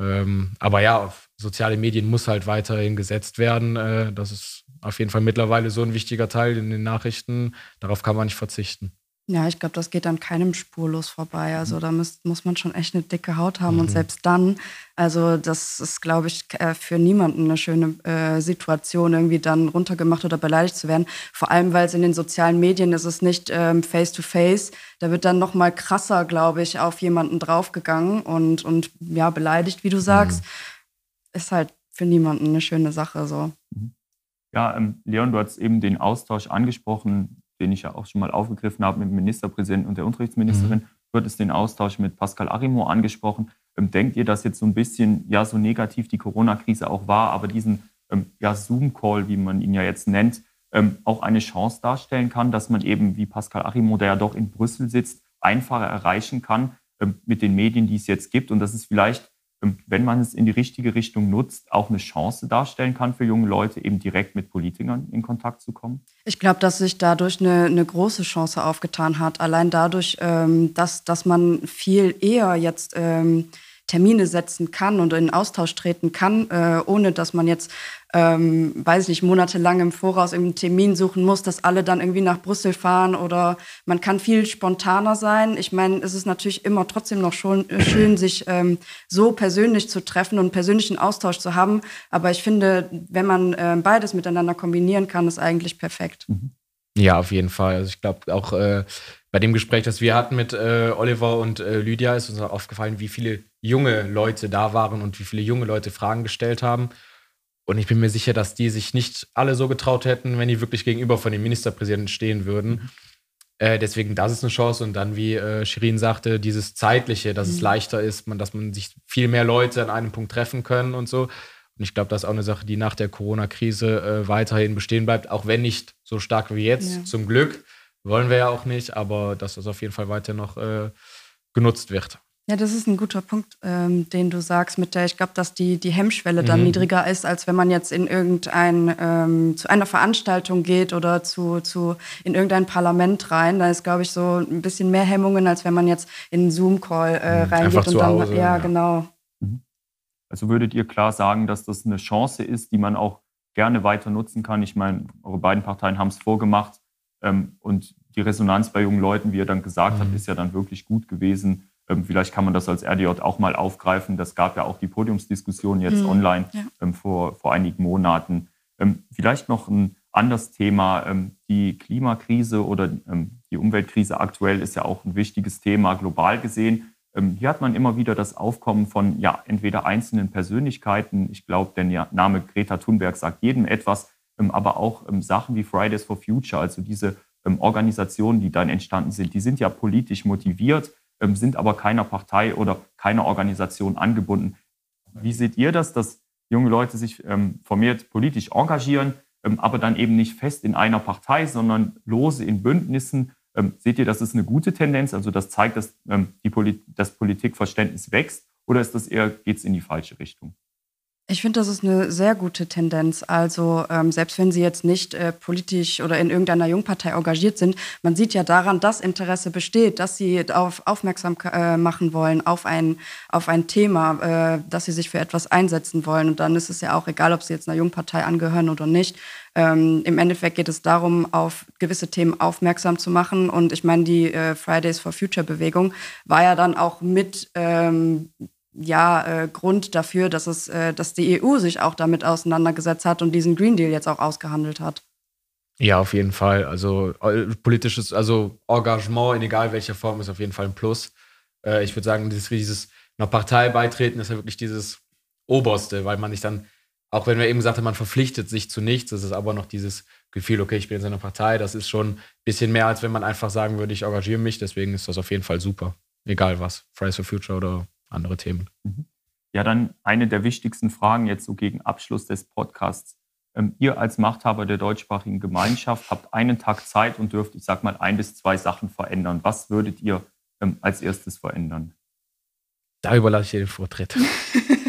Ähm, aber ja, soziale Medien muss halt weiterhin gesetzt werden. Äh, das ist auf jeden Fall mittlerweile so ein wichtiger Teil in den Nachrichten. Darauf kann man nicht verzichten. Ja, ich glaube, das geht an keinem spurlos vorbei. Also da muss, muss man schon echt eine dicke Haut haben. Mhm. Und selbst dann, also das ist, glaube ich, äh, für niemanden eine schöne äh, Situation, irgendwie dann runtergemacht oder beleidigt zu werden. Vor allem, weil es in den sozialen Medien ist es nicht ähm, face-to-face. -face. Da wird dann noch mal krasser, glaube ich, auf jemanden draufgegangen und, und ja, beleidigt, wie du sagst. Mhm. Ist halt für niemanden eine schöne Sache so. Mhm. Ja, ähm, Leon, du hast eben den Austausch angesprochen den ich ja auch schon mal aufgegriffen habe mit dem Ministerpräsidenten und der Unterrichtsministerin. Mhm. Du hattest den Austausch mit Pascal Arimo angesprochen. Ähm, denkt ihr, dass jetzt so ein bisschen, ja, so negativ die Corona-Krise auch war, aber diesen ähm, ja, Zoom-Call, wie man ihn ja jetzt nennt, ähm, auch eine Chance darstellen kann, dass man eben, wie Pascal Arimo, der ja doch in Brüssel sitzt, einfacher erreichen kann mit den Medien, die es jetzt gibt und dass es vielleicht wenn man es in die richtige Richtung nutzt, auch eine Chance darstellen kann für junge Leute, eben direkt mit Politikern in Kontakt zu kommen? Ich glaube, dass sich dadurch eine, eine, große Chance aufgetan hat. Allein dadurch, ähm, dass, dass man viel eher jetzt ähm, Termine setzen kann und in Austausch treten kann, äh, ohne dass man jetzt, ähm, weiß ich nicht, monatelang im Voraus einen Termin suchen muss, dass alle dann irgendwie nach Brüssel fahren oder man kann viel spontaner sein. Ich meine, es ist natürlich immer trotzdem noch schon äh, schön, sich ähm, so persönlich zu treffen und persönlichen Austausch zu haben. Aber ich finde, wenn man äh, beides miteinander kombinieren kann, ist eigentlich perfekt. Mhm. Ja, auf jeden Fall. Also ich glaube auch äh, bei dem Gespräch, das wir hatten mit äh, Oliver und Lydia, ist uns aufgefallen, wie viele junge Leute da waren und wie viele junge Leute Fragen gestellt haben. Und ich bin mir sicher, dass die sich nicht alle so getraut hätten, wenn die wirklich gegenüber von dem Ministerpräsidenten stehen würden. Äh, deswegen, das ist eine Chance. Und dann, wie äh, Shirin sagte, dieses Zeitliche, dass mhm. es leichter ist, man, dass man sich viel mehr Leute an einem Punkt treffen können und so. Und ich glaube, das ist auch eine Sache, die nach der Corona-Krise äh, weiterhin bestehen bleibt, auch wenn nicht so stark wie jetzt, ja. zum Glück. Wollen wir ja auch nicht, aber dass das auf jeden Fall weiter noch äh, genutzt wird. Ja, das ist ein guter Punkt, ähm, den du sagst, mit der ich glaube, dass die, die Hemmschwelle dann mhm. niedriger ist, als wenn man jetzt in irgendein, ähm, zu einer Veranstaltung geht oder zu, zu, in irgendein Parlament rein. Da ist, glaube ich, so ein bisschen mehr Hemmungen, als wenn man jetzt in einen Zoom-Call äh, mhm. reingeht. Einfach und dann, Hause, ja, ja, genau. Mhm. Also würdet ihr klar sagen, dass das eine Chance ist, die man auch gerne weiter nutzen kann? Ich meine, eure beiden Parteien haben es vorgemacht ähm, und die Resonanz bei jungen Leuten, wie ihr dann gesagt habt, mhm. ist ja dann wirklich gut gewesen vielleicht kann man das als RDJ auch mal aufgreifen. Das gab ja auch die Podiumsdiskussion jetzt mhm. online ja. Ähm, vor, vor einigen Monaten. Ähm, vielleicht noch ein anderes Thema. die Klimakrise oder die Umweltkrise aktuell ist ja auch ein wichtiges Thema global gesehen. hier hat man immer wieder das Aufkommen von ja, entweder einzelnen Persönlichkeiten. Ich glaube, der Name Greta Thunberg sagt jedem etwas, aber auch Sachen wie Fridays for Future, also diese Organisationen, die dann entstanden sind, die sind ja politisch motiviert ähm, sind aber keiner Partei oder keiner Organisation angebunden. Wie seht ihr das, dass junge Leute sich ähm, vermehrt politisch engagieren, ähm, aber dann eben nicht fest in einer Partei, sondern lose in Bündnissen? seht ihr, das ist eine gute Tendenz? Also das zeigt, dass die Poli das Politikverständnis wächst oder ist das eher, geht es in die falsche Richtung? Ich finde, das ist eine sehr gute Tendenz. Also ähm, selbst wenn Sie jetzt nicht äh, politisch oder in irgendeiner Jungpartei engagiert sind, man sieht ja daran, dass Interesse besteht, dass Sie auf aufmerksam äh, machen wollen auf ein, auf ein Thema, äh, dass Sie sich für etwas einsetzen wollen. Und dann ist es ja auch egal, ob Sie jetzt einer Jungpartei angehören oder nicht. Ähm, Im Endeffekt geht es darum, auf gewisse Themen aufmerksam zu machen. Und ich meine, die äh, Fridays for Future Bewegung war ja dann auch mit ähm, ja, äh, Grund dafür, dass, es, äh, dass die EU sich auch damit auseinandergesetzt hat und diesen Green Deal jetzt auch ausgehandelt hat. Ja, auf jeden Fall. Also äh, politisches, also Engagement in egal welcher Form ist auf jeden Fall ein Plus. Äh, ich würde sagen, dieses, dieses einer Partei beitreten ist ja wirklich dieses Oberste, weil man sich dann, auch wenn wir eben gesagt haben, man verpflichtet sich zu nichts, ist es aber noch dieses Gefühl, okay, ich bin in einer Partei, das ist schon ein bisschen mehr, als wenn man einfach sagen würde, ich engagiere mich, deswegen ist das auf jeden Fall super. Egal was, Fridays for Future oder andere Themen. Mhm. Ja, dann eine der wichtigsten Fragen jetzt so gegen Abschluss des Podcasts. Ähm, ihr als Machthaber der deutschsprachigen Gemeinschaft habt einen Tag Zeit und dürft, ich sag mal, ein bis zwei Sachen verändern. Was würdet ihr ähm, als erstes verändern? Da überlasse ich dir den Vortritt.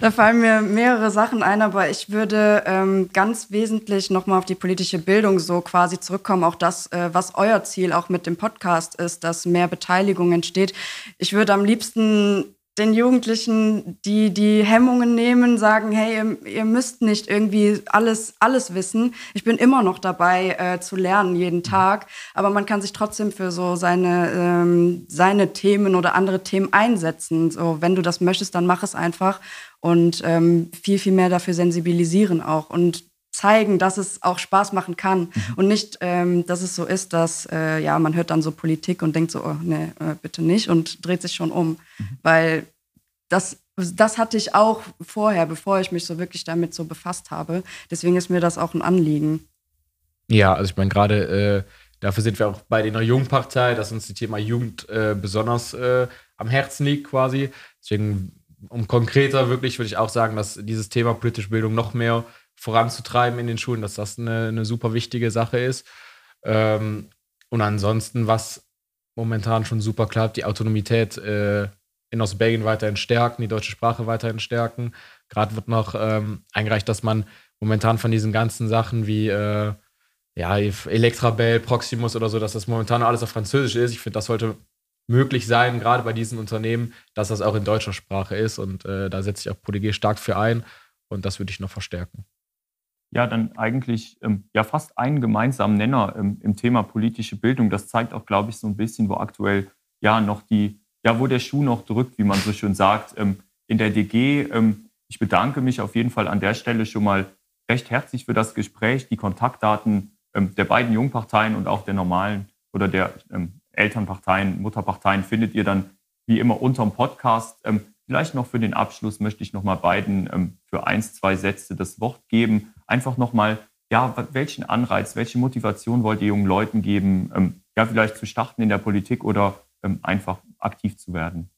da fallen mir mehrere Sachen ein, aber ich würde ähm, ganz wesentlich nochmal auf die politische Bildung so quasi zurückkommen. Auch das, äh, was euer Ziel auch mit dem Podcast ist, dass mehr Beteiligung entsteht. Ich würde am liebsten den Jugendlichen, die die Hemmungen nehmen, sagen, hey, ihr, ihr, müsst nicht irgendwie alles, alles wissen. Ich bin immer noch dabei äh, zu lernen jeden Tag, aber man kann sich trotzdem für so seine, ähm, seine Themen oder andere Themen einsetzen. So, wenn du das möchtest, dann mach es einfach und ähm, viel, viel mehr dafür sensibilisieren auch und zeigen, dass es auch Spaß machen kann mhm. und nicht, ähm, dass es so ist, dass äh, ja man hört dann so Politik und denkt so, oh, nee, äh, bitte nicht und dreht sich schon um, mhm. weil das das hatte ich auch vorher, bevor ich mich so wirklich damit so befasst habe. Deswegen ist mir das auch ein Anliegen. Ja, also ich meine gerade äh, dafür sind wir auch bei der Jungpartei, dass uns das Thema Jugend äh, besonders äh, am Herzen liegt quasi. Deswegen um konkreter wirklich würde ich auch sagen, dass dieses Thema politische Bildung noch mehr voranzutreiben in den Schulen, dass das eine, eine super wichtige Sache ist. Ähm, und ansonsten, was momentan schon super klappt, die Autonomität äh, in Ostbelgien weiterhin stärken, die deutsche Sprache weiterhin stärken. Gerade wird noch ähm, eingereicht, dass man momentan von diesen ganzen Sachen wie äh, ja, Electrabel, Proximus oder so, dass das momentan alles auf Französisch ist. Ich finde, das sollte möglich sein, gerade bei diesen Unternehmen, dass das auch in deutscher Sprache ist. Und äh, da setze ich auch PolyG stark für ein. Und das würde ich noch verstärken ja dann eigentlich ähm, ja fast einen gemeinsamen Nenner ähm, im Thema politische Bildung. Das zeigt auch, glaube ich, so ein bisschen, wo aktuell ja noch die, ja, wo der Schuh noch drückt, wie man so schön sagt, ähm, in der DG. Ähm, ich bedanke mich auf jeden Fall an der Stelle schon mal recht herzlich für das Gespräch. Die Kontaktdaten ähm, der beiden Jungparteien und auch der normalen oder der ähm, Elternparteien, Mutterparteien findet ihr dann wie immer unterm Podcast. Vielleicht noch für den Abschluss möchte ich noch mal beiden ähm, für eins, zwei Sätze das Wort geben. Einfach noch mal, ja, welchen Anreiz, welche Motivation wollt ihr jungen Leuten geben, ähm, ja, vielleicht zu starten in der Politik oder ähm, einfach aktiv zu werden?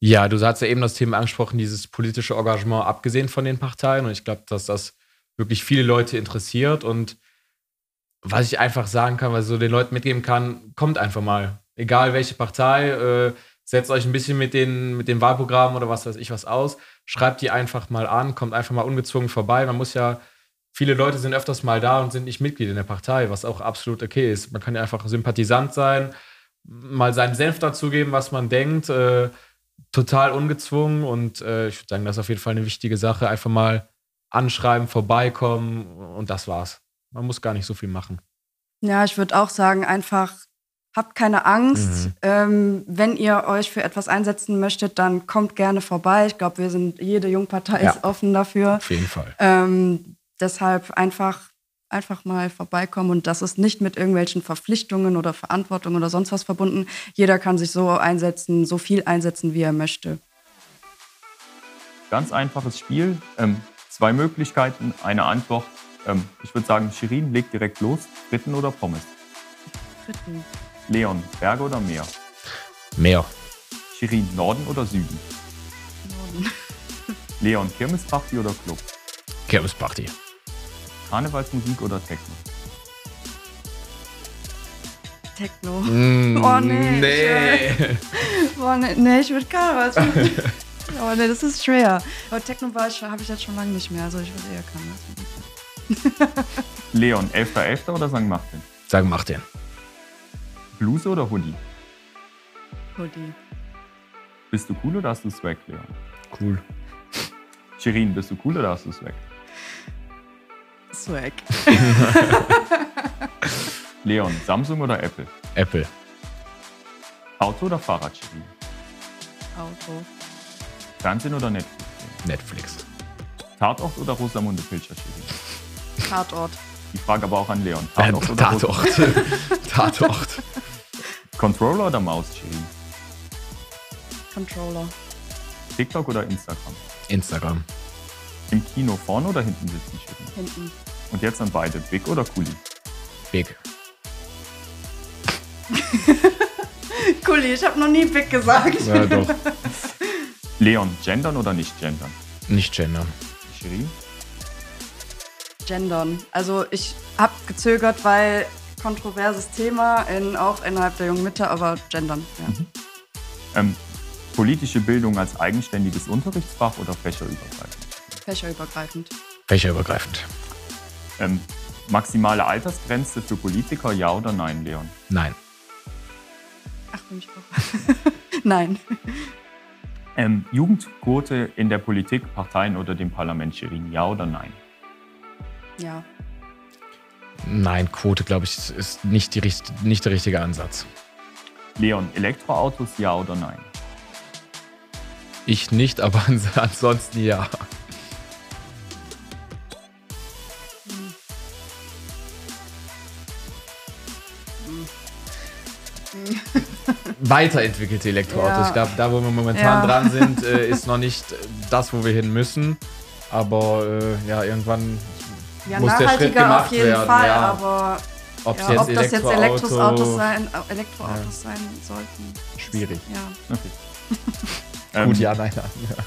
Ja, du hast ja eben das Thema angesprochen, dieses politische Engagement abgesehen von den Parteien. Und ich glaube, dass das wirklich viele Leute interessiert. Und was ich einfach sagen kann, was ich so den Leuten mitgeben kann, kommt einfach mal. Egal welche Partei, äh, setzt euch ein bisschen mit den, mit dem Wahlprogramm oder was weiß ich was aus, schreibt die einfach mal an, kommt einfach mal ungezwungen vorbei. Man muss ja, viele Leute sind öfters mal da und sind nicht Mitglied in der Partei, was auch absolut okay ist. Man kann ja einfach Sympathisant sein, mal seinen Senf dazugeben, was man denkt, äh, total ungezwungen und äh, ich würde sagen, das ist auf jeden Fall eine wichtige Sache. Einfach mal anschreiben, vorbeikommen und das war's. Man muss gar nicht so viel machen. Ja, ich würde auch sagen, einfach Habt keine Angst. Mhm. Ähm, wenn ihr euch für etwas einsetzen möchtet, dann kommt gerne vorbei. Ich glaube, wir sind, jede Jungpartei ja. ist offen dafür. Auf jeden Fall. Ähm, deshalb einfach, einfach mal vorbeikommen. Und das ist nicht mit irgendwelchen Verpflichtungen oder Verantwortung oder sonst was verbunden. Jeder kann sich so einsetzen, so viel einsetzen, wie er möchte. Ganz einfaches Spiel. Ähm, zwei Möglichkeiten, eine Antwort. Ähm, ich würde sagen, Shirin legt direkt los. Fritten oder Pommes? Fritten. Leon, Berge oder Meer? Meer. Shirin, Norden oder Süden? Norden. Leon, Kirmesparty oder Club? Kirmesparty. Karnevalsmusik oder Techno? Techno. Mm, oh nee. Nee. Ich, oh, nee, nee, ich würde Karnevalsmusik. Oh ne, das ist schwer. Aber Techno habe ich jetzt schon lange nicht mehr. Also ich würde eher kann. Leon, 11.11. oder St. Martin? St. Martin. Bluse oder Hoodie? Hoodie. Bist du cool oder hast du Swag, Leon? Cool. Shirin, bist du cool oder hast du Swag? Swag. Leon, Samsung oder Apple? Apple. Auto oder Fahrrad, Shirin? Auto. Fernsehen oder Netflix? Netflix. Tatort oder Rosamunde Pilcher, Shirin? Tatort. Die Frage aber auch an Leon. Tatort. Äh, oder Tatort. Tatort. Controller oder Maus, Shirin? Controller. TikTok oder Instagram? Instagram. Im Kino vorne oder hinten sitzen, Shirin? Hinten. Und jetzt an beide, Big oder Kuli? Big. Kuli, ich habe noch nie Big gesagt. Ja, doch. Leon, gendern oder nicht gendern? Nicht gendern. Shirin? Gendern. Also ich habe gezögert, weil kontroverses Thema, in, auch innerhalb der jungen Mitte, aber gendern. Ja. Mhm. Ähm, politische Bildung als eigenständiges Unterrichtsfach oder fächerübergreifend? Fächerübergreifend. Fächerübergreifend. Ähm, maximale Altersgrenze für Politiker, ja oder nein, Leon? Nein. Ach, bin ich auch. nein. Ähm, Jugendquote in der Politik, Parteien oder dem Parlament, Shirin, ja oder nein? Ja. Nein, Quote, glaube ich, ist nicht, die, nicht der richtige Ansatz. Leon, Elektroautos, ja oder nein? Ich nicht, aber ansonsten ja. Weiterentwickelte Elektroautos. Ja. Ich glaube, da, wo wir momentan ja. dran sind, äh, ist noch nicht das, wo wir hin müssen. Aber äh, ja, irgendwann ja, muss der Schritt gemacht auf jeden werden. Fall, ja. aber Ob's ja, jetzt ob das jetzt Elektroauto, Elektroautos sein, äh, Elektroautos sein sollten. Schwierig. Ja. Okay. Gut, Ähm, ja, nein, nein. Ja.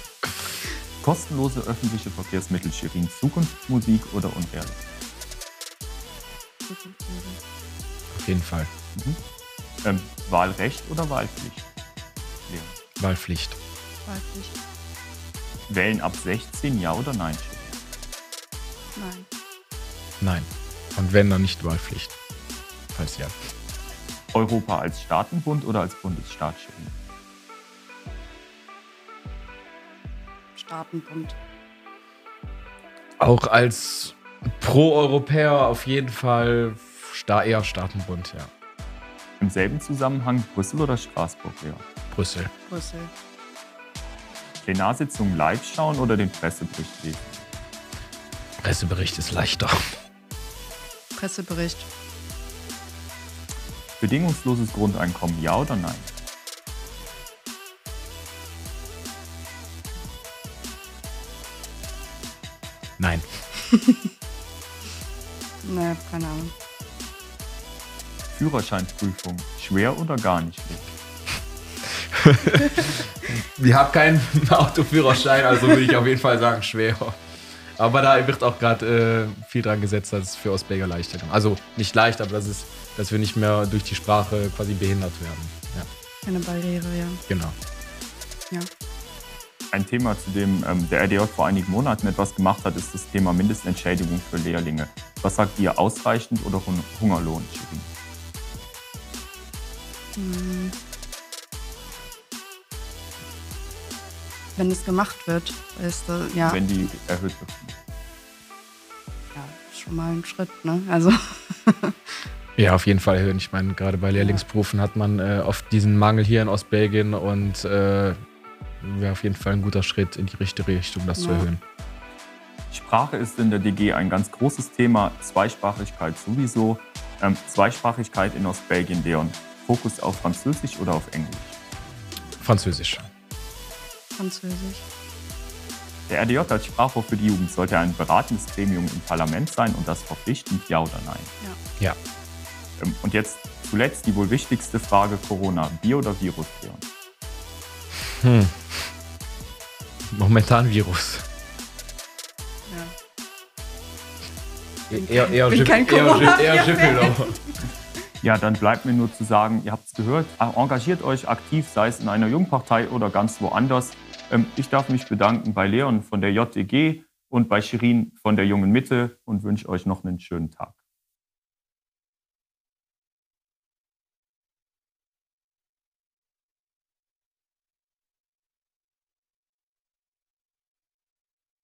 Kostenlose öffentliche Verkehrsmittel, Shirin, Zukunftsmusik oder unehrlich? Auf jeden Fall. Ähm, Wahlrecht oder Wahlpflicht? Leon. Wahlpflicht. Wahlpflicht. Wählen ab 16, ja oder nein? Nein. Nein. Und wenn, dann nicht Wahlpflicht. Falls ja. Europa als Staatenbund oder als Bundesstaat, Shirin? Staatenbund. Auch als Pro-Europäer auf jeden Fall sta eher Staatenbund, ja. Im selben Zusammenhang Brüssel oder Straßburg, Leon? Brüssel. Brüssel. Plenarsitzung live schauen oder den Pressebericht lesen? Pressebericht ist leichter. Pressebericht. Bedingungsloses Grundeinkommen, ja oder nein? Nein. Naja, keine Ahnung. Führerscheinprüfung, schwer oder gar nicht schlecht? Ich habe keinen Autoführerschein, also würde ich auf jeden Fall sagen, schwer. Aber da wird auch gerade äh, viel dran gesetzt, dass es für Ostberger leichter ist. Also nicht leicht, aber dass, es, dass wir nicht mehr durch die Sprache quasi behindert werden. Ja, Keine Barriere, ja. genau. Ja. Ein Thema, zu dem ähm, der RDJ vor einigen Monaten etwas gemacht hat, ist das Thema Mindestentschädigung für Lehrlinge. Was sagt ihr, ausreichend oder Hun Hungerlohn? Hm. Wenn es gemacht wird, ist das, ja, Wenn die erhöht wird. ja, schon mal ein Schritt, ne? Also, Ja, auf jeden Fall erhöhen. Ich meine, gerade bei Lehrlingsberufen hat man äh, oft diesen Mangel hier in Ostbelgien und äh, wäre auf jeden Fall ein guter Schritt in die richtige Richtung, das zu Ja. erhöhen. Sprache ist in der DG ein ganz großes Thema, Zweisprachigkeit sowieso. Ähm, Zweisprachigkeit in Ostbelgien, Leon. Fokus auf Französisch oder auf Englisch? Französisch. Französisch. Der RDJ als Sprachrohr für die Jugend sollte ein beratendes Gremium im Parlament sein und das verpflichtend, ja oder nein? Ja. Ähm, Und jetzt zuletzt die wohl wichtigste Frage Corona. Bier oder Virus, Leon? Hm. Momentan Virus. Ja. Eher, eher, bin kein eher, eher Schiffelau. Ja, dann bleibt mir nur zu sagen, ihr habt es gehört, engagiert euch aktiv, sei es in einer Jungpartei oder ganz woanders. Ähm, ich darf mich bedanken bei Leon von der JDG und bei Shirin von der Jungen Mitte und wünsche euch noch einen schönen Tag.